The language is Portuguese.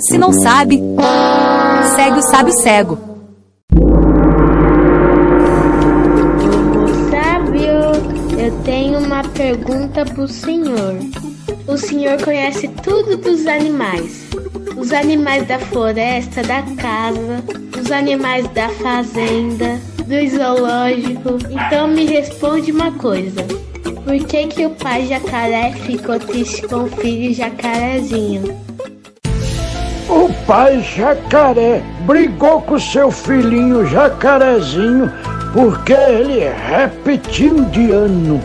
Se não sabe, segue o sábio cego. Sábio, eu tenho uma pergunta pro senhor. O senhor conhece tudo dos animais. Os animais da floresta, da casa, os animais da fazenda, do zoológico. Então me responde uma coisa. Por que, que o pai jacaré ficou triste com o filho jacarezinho? Pai jacaré brigou com seu filhinho jacarezinho porque ele é reptiliano.